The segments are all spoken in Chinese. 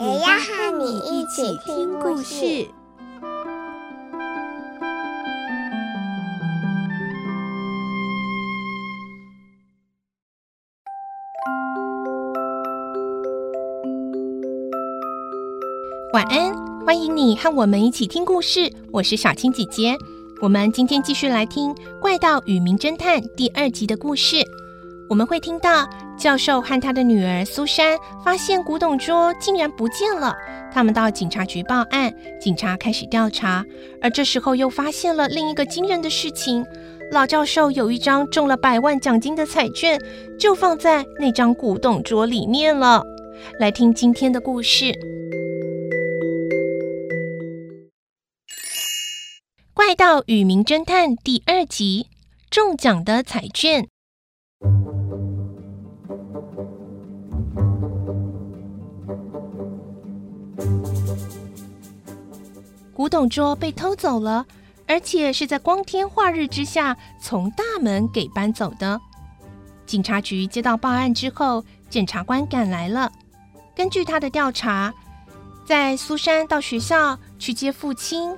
也要和你一起听故事。晚安，欢迎你和我们一起听故事。我是小青姐姐，我们今天继续来听《怪盗与名侦探》第二集的故事。我们会听到教授和他的女儿苏珊发现古董桌竟然不见了。他们到警察局报案，警察开始调查。而这时候又发现了另一个惊人的事情：老教授有一张中了百万奖金的彩券，就放在那张古董桌里面了。来听今天的故事，《怪盗与名侦探》第二集：中奖的彩券。董桌被偷走了，而且是在光天化日之下从大门给搬走的。警察局接到报案之后，检察官赶来了。根据他的调查，在苏珊到学校去接父亲，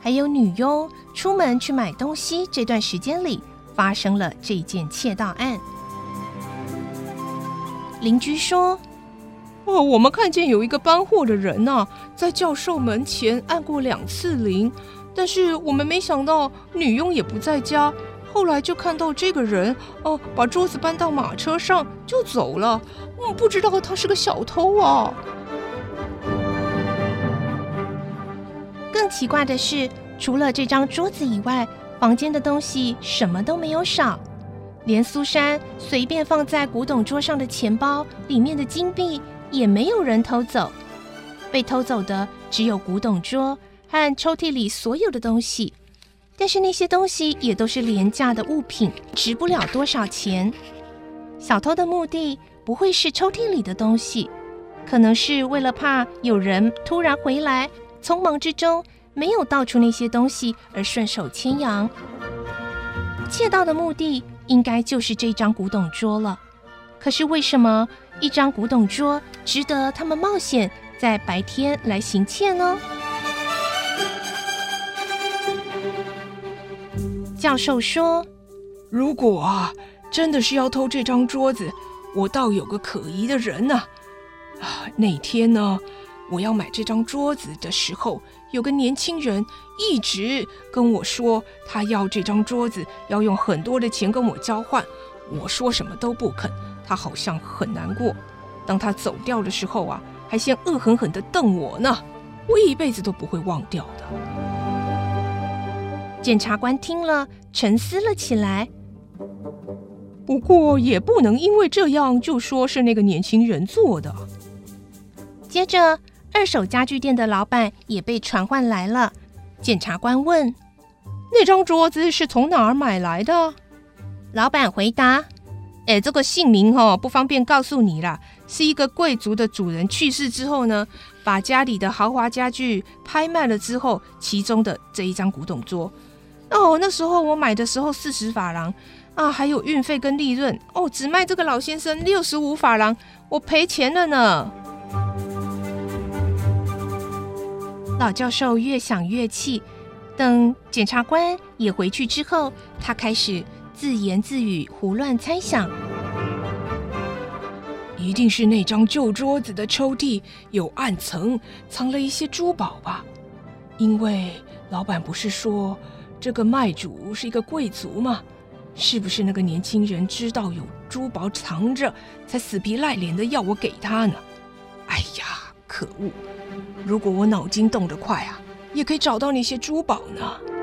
还有女佣出门去买东西这段时间里，发生了这件窃盗案。邻居说。哦，我们看见有一个搬货的人呐，在教授门前按过两次铃，但是我们没想到女佣也不在家。后来就看到这个人哦，把桌子搬到马车上就走了。我不知道他是个小偷啊。更奇怪的是，除了这张桌子以外，房间的东西什么都没有少，连苏珊随便放在古董桌上的钱包里面的金币。也没有人偷走，被偷走的只有古董桌和抽屉里所有的东西。但是那些东西也都是廉价的物品，值不了多少钱。小偷的目的不会是抽屉里的东西，可能是为了怕有人突然回来，匆忙之中没有倒出那些东西而顺手牵羊。窃盗的目的应该就是这张古董桌了。可是为什么一张古董桌值得他们冒险在白天来行窃呢？教授说：“如果啊，真的是要偷这张桌子，我倒有个可疑的人呢。啊，那天呢，我要买这张桌子的时候，有个年轻人一直跟我说，他要这张桌子，要用很多的钱跟我交换。我说什么都不肯。”他好像很难过，当他走掉的时候啊，还先恶狠狠地瞪我呢，我一辈子都不会忘掉的。检察官听了，沉思了起来。不过也不能因为这样就说是那个年轻人做的。接着，二手家具店的老板也被传唤来了。检察官问：“那张桌子是从哪儿买来的？”老板回答。哎，这个姓名、哦、不方便告诉你啦，是一个贵族的主人去世之后呢，把家里的豪华家具拍卖了之后，其中的这一张古董桌。哦，那时候我买的时候四十法郎啊，还有运费跟利润哦，只卖这个老先生六十五法郎，我赔钱了呢。老教授越想越气，等检察官也回去之后，他开始。自言自语，胡乱猜想，一定是那张旧桌子的抽屉有暗层，藏了一些珠宝吧？因为老板不是说这个卖主是一个贵族吗？是不是那个年轻人知道有珠宝藏着，才死皮赖脸的要我给他呢？哎呀，可恶！如果我脑筋动得快啊，也可以找到那些珠宝呢。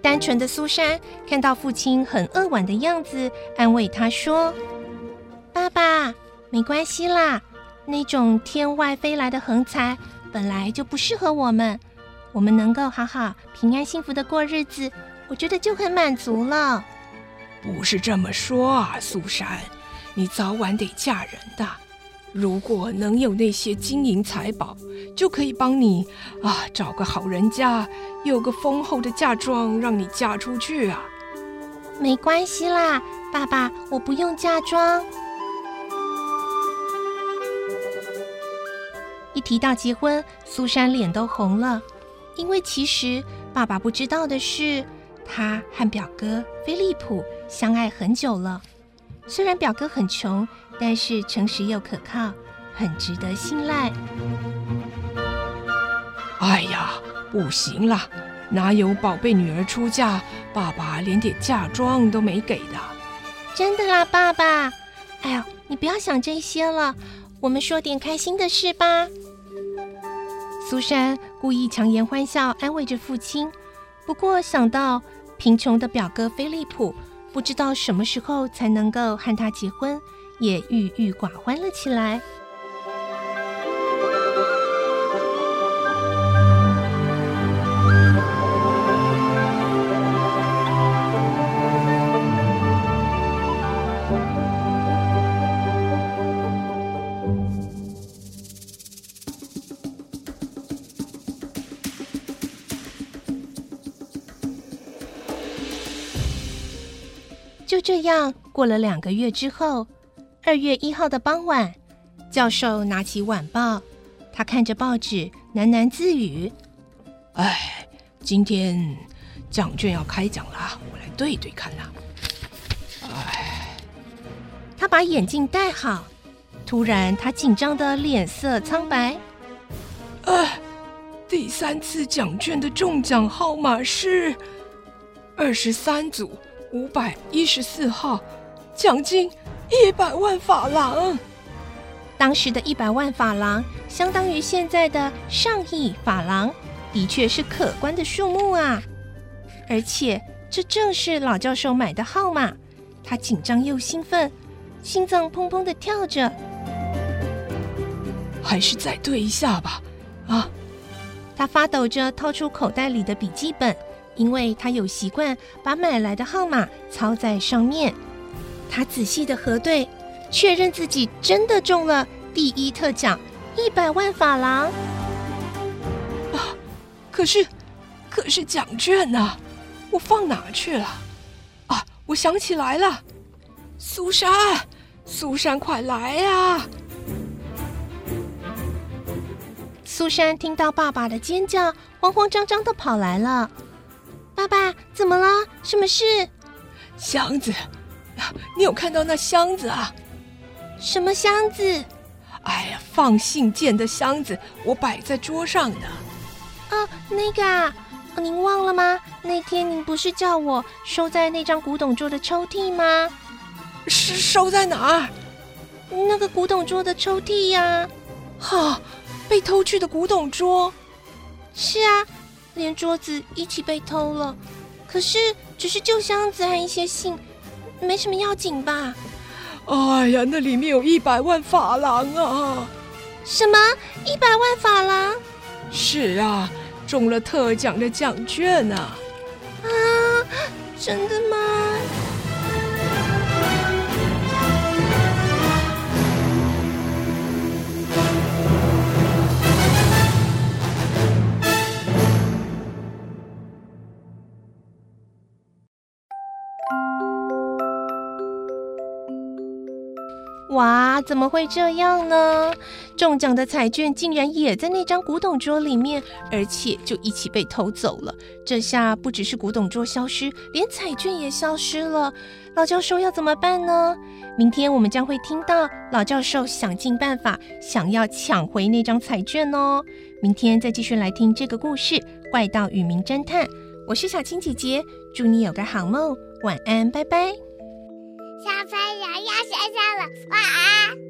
单纯的苏珊看到父亲很扼腕的样子，安慰他说：“爸爸，没关系啦，那种天外飞来的横财本来就不适合我们，我们能够好好平安幸福的过日子，我觉得就很满足了。不是这么说啊，苏珊，你早晚得嫁人的。如果能有那些金银财宝，就可以帮你啊找个好人家，有个丰厚的嫁妆让你嫁出去啊。没关系啦，爸爸，我不用嫁妆。一提到结婚，苏珊脸都红了，因为其实爸爸不知道的是，他和表哥菲利普相爱很久了。虽然表哥很穷，但是诚实又可靠，很值得信赖。哎呀，不行了，哪有宝贝女儿出嫁，爸爸连点嫁妆都没给的？真的啦，爸爸。哎呦，你不要想这些了，我们说点开心的事吧。苏珊故意强颜欢笑，安慰着父亲。不过想到贫穷的表哥菲利普。不知道什么时候才能够和他结婚，也郁郁寡欢了起来。就这样过了两个月之后，二月一号的傍晚，教授拿起晚报，他看着报纸喃喃自语：“哎，今天奖券要开奖了，我来对对看呐。”哎，他把眼镜戴好，突然他紧张的脸色苍白。哎，第三次奖券的中奖号码是二十三组。五百一十四号，奖金一百万法郎。当时的一百万法郎，相当于现在的上亿法郎，的确是可观的数目啊！而且这正是老教授买的号码，他紧张又兴奋，心脏砰砰的跳着。还是再对一下吧，啊！他发抖着掏出口袋里的笔记本。因为他有习惯把买来的号码抄在上面，他仔细的核对，确认自己真的中了第一特奖一百万法郎。啊！可是，可是奖券呢？我放哪去了？啊！我想起来了，苏珊，苏珊，快来呀！苏珊听到爸爸的尖叫，慌慌张张的跑来了。爸爸，怎么了？什么事？箱子，你有看到那箱子啊？什么箱子？哎呀，放信件的箱子，我摆在桌上的。啊，那个啊，您忘了吗？那天您不是叫我收在那张古董桌的抽屉吗？是收在哪儿？那个古董桌的抽屉呀。哈，被偷去的古董桌。是啊。连桌子一起被偷了，可是只是旧箱子和一些信，没什么要紧吧？哎呀，那里面有一百万法郎啊！什么？一百万法郎？是啊，中了特奖的奖券啊！啊，真的吗？哇，怎么会这样呢？中奖的彩券竟然也在那张古董桌里面，而且就一起被偷走了。这下不只是古董桌消失，连彩券也消失了。老教授要怎么办呢？明天我们将会听到老教授想尽办法，想要抢回那张彩券哦。明天再继续来听这个故事《怪盗与名侦探》。我是小青姐姐，祝你有个好梦，晚安，拜拜。小朋友要睡觉了晚安。